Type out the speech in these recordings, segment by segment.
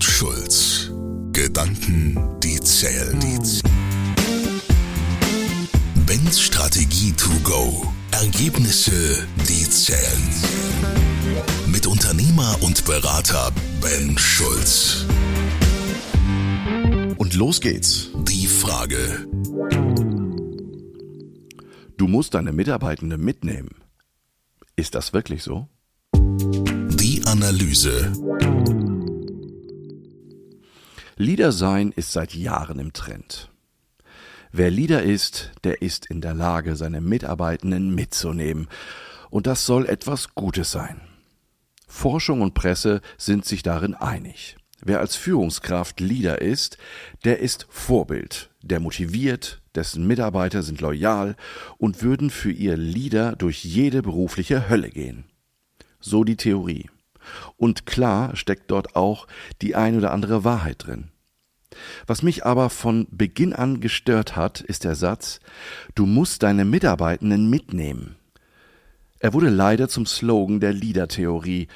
Ben Schulz. Gedanken, die zählen. Bens Strategie to go. Ergebnisse, die zählen. Mit Unternehmer und Berater Ben Schulz. Und los geht's. Die Frage. Du musst deine Mitarbeitende mitnehmen. Ist das wirklich so? Die Analyse. Leader sein ist seit Jahren im Trend. Wer Leader ist, der ist in der Lage, seine Mitarbeitenden mitzunehmen. Und das soll etwas Gutes sein. Forschung und Presse sind sich darin einig. Wer als Führungskraft Leader ist, der ist Vorbild, der motiviert, dessen Mitarbeiter sind loyal und würden für ihr Leader durch jede berufliche Hölle gehen. So die Theorie. Und klar steckt dort auch die ein oder andere Wahrheit drin. Was mich aber von Beginn an gestört hat, ist der Satz, du musst deine Mitarbeitenden mitnehmen. Er wurde leider zum Slogan der Leader-Theorie,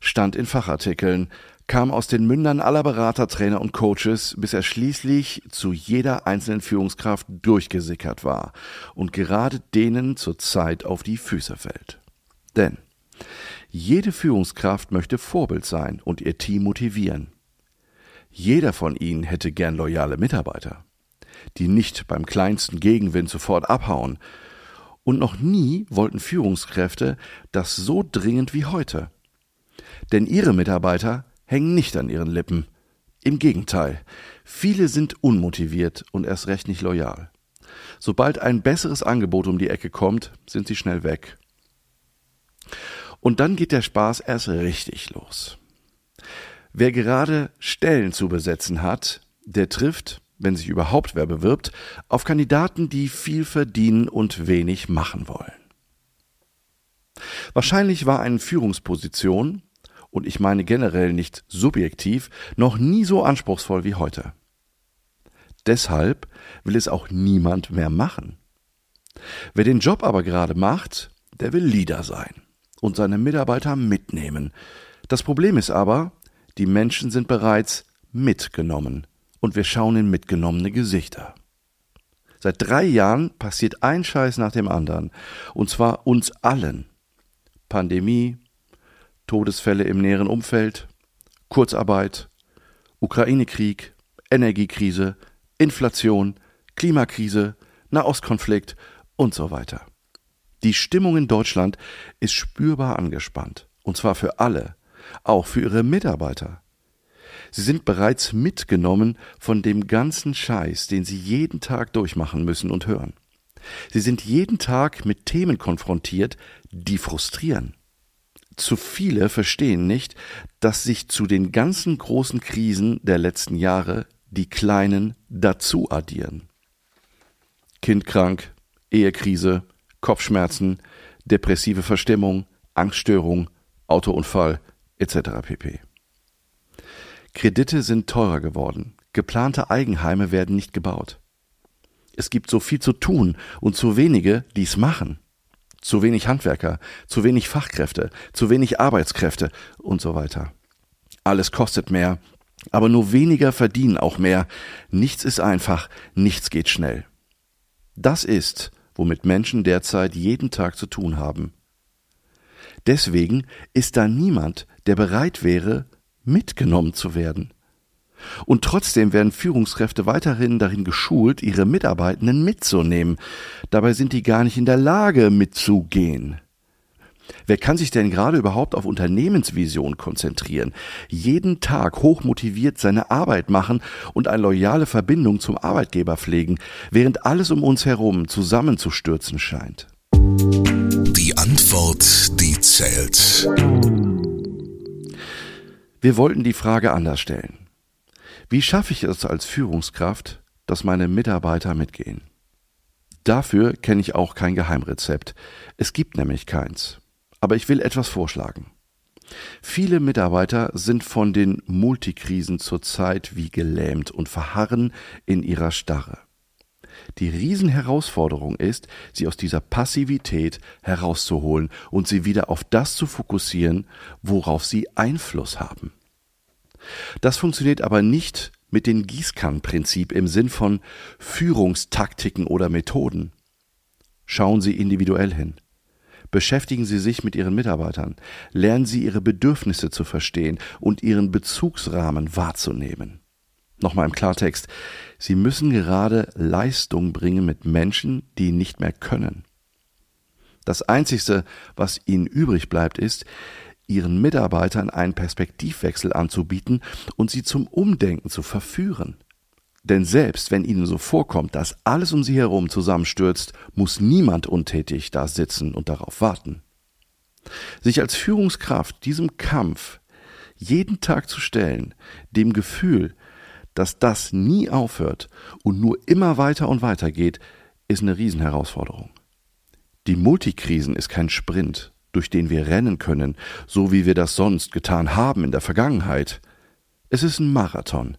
stand in Fachartikeln, kam aus den Mündern aller Berater, Trainer und Coaches, bis er schließlich zu jeder einzelnen Führungskraft durchgesickert war und gerade denen zur Zeit auf die Füße fällt. Denn jede Führungskraft möchte Vorbild sein und ihr Team motivieren. Jeder von ihnen hätte gern loyale Mitarbeiter, die nicht beim kleinsten Gegenwind sofort abhauen. Und noch nie wollten Führungskräfte das so dringend wie heute. Denn ihre Mitarbeiter hängen nicht an ihren Lippen. Im Gegenteil, viele sind unmotiviert und erst recht nicht loyal. Sobald ein besseres Angebot um die Ecke kommt, sind sie schnell weg. Und dann geht der Spaß erst richtig los. Wer gerade Stellen zu besetzen hat, der trifft, wenn sich überhaupt wer bewirbt, auf Kandidaten, die viel verdienen und wenig machen wollen. Wahrscheinlich war eine Führungsposition, und ich meine generell nicht subjektiv, noch nie so anspruchsvoll wie heute. Deshalb will es auch niemand mehr machen. Wer den Job aber gerade macht, der will Leader sein und seine Mitarbeiter mitnehmen. Das Problem ist aber, die Menschen sind bereits mitgenommen und wir schauen in mitgenommene Gesichter. Seit drei Jahren passiert ein Scheiß nach dem anderen, und zwar uns allen. Pandemie, Todesfälle im näheren Umfeld, Kurzarbeit, Ukraine-Krieg, Energiekrise, Inflation, Klimakrise, Nahostkonflikt und so weiter. Die Stimmung in Deutschland ist spürbar angespannt. Und zwar für alle, auch für ihre Mitarbeiter. Sie sind bereits mitgenommen von dem ganzen Scheiß, den sie jeden Tag durchmachen müssen und hören. Sie sind jeden Tag mit Themen konfrontiert, die frustrieren. Zu viele verstehen nicht, dass sich zu den ganzen großen Krisen der letzten Jahre die kleinen dazu addieren. Kind krank, Ehekrise, Kopfschmerzen, depressive Verstimmung, Angststörung, Autounfall etc. pp. Kredite sind teurer geworden, geplante Eigenheime werden nicht gebaut. Es gibt so viel zu tun und zu wenige, die es machen. Zu wenig Handwerker, zu wenig Fachkräfte, zu wenig Arbeitskräfte und so weiter. Alles kostet mehr, aber nur weniger verdienen auch mehr. Nichts ist einfach, nichts geht schnell. Das ist, womit Menschen derzeit jeden Tag zu tun haben. Deswegen ist da niemand, der bereit wäre, mitgenommen zu werden. Und trotzdem werden Führungskräfte weiterhin darin geschult, ihre Mitarbeitenden mitzunehmen. Dabei sind die gar nicht in der Lage, mitzugehen. Wer kann sich denn gerade überhaupt auf Unternehmensvision konzentrieren, jeden Tag hochmotiviert seine Arbeit machen und eine loyale Verbindung zum Arbeitgeber pflegen, während alles um uns herum zusammenzustürzen scheint? Die Antwort, die zählt. Wir wollten die Frage anders stellen. Wie schaffe ich es als Führungskraft, dass meine Mitarbeiter mitgehen? Dafür kenne ich auch kein Geheimrezept. Es gibt nämlich keins. Aber ich will etwas vorschlagen. Viele Mitarbeiter sind von den Multikrisen zurzeit wie gelähmt und verharren in ihrer Starre. Die Riesenherausforderung ist, sie aus dieser Passivität herauszuholen und sie wieder auf das zu fokussieren, worauf sie Einfluss haben. Das funktioniert aber nicht mit dem Gießkannenprinzip im Sinn von Führungstaktiken oder Methoden. Schauen Sie individuell hin. Beschäftigen Sie sich mit Ihren Mitarbeitern. Lernen Sie Ihre Bedürfnisse zu verstehen und Ihren Bezugsrahmen wahrzunehmen. Nochmal im Klartext. Sie müssen gerade Leistung bringen mit Menschen, die nicht mehr können. Das Einzigste, was Ihnen übrig bleibt, ist, Ihren Mitarbeitern einen Perspektivwechsel anzubieten und sie zum Umdenken zu verführen. Denn selbst wenn Ihnen so vorkommt, dass alles um Sie herum zusammenstürzt, muss niemand untätig da sitzen und darauf warten. Sich als Führungskraft diesem Kampf jeden Tag zu stellen, dem Gefühl, dass das nie aufhört und nur immer weiter und weiter geht, ist eine Riesenherausforderung. Die Multikrisen ist kein Sprint, durch den wir rennen können, so wie wir das sonst getan haben in der Vergangenheit. Es ist ein Marathon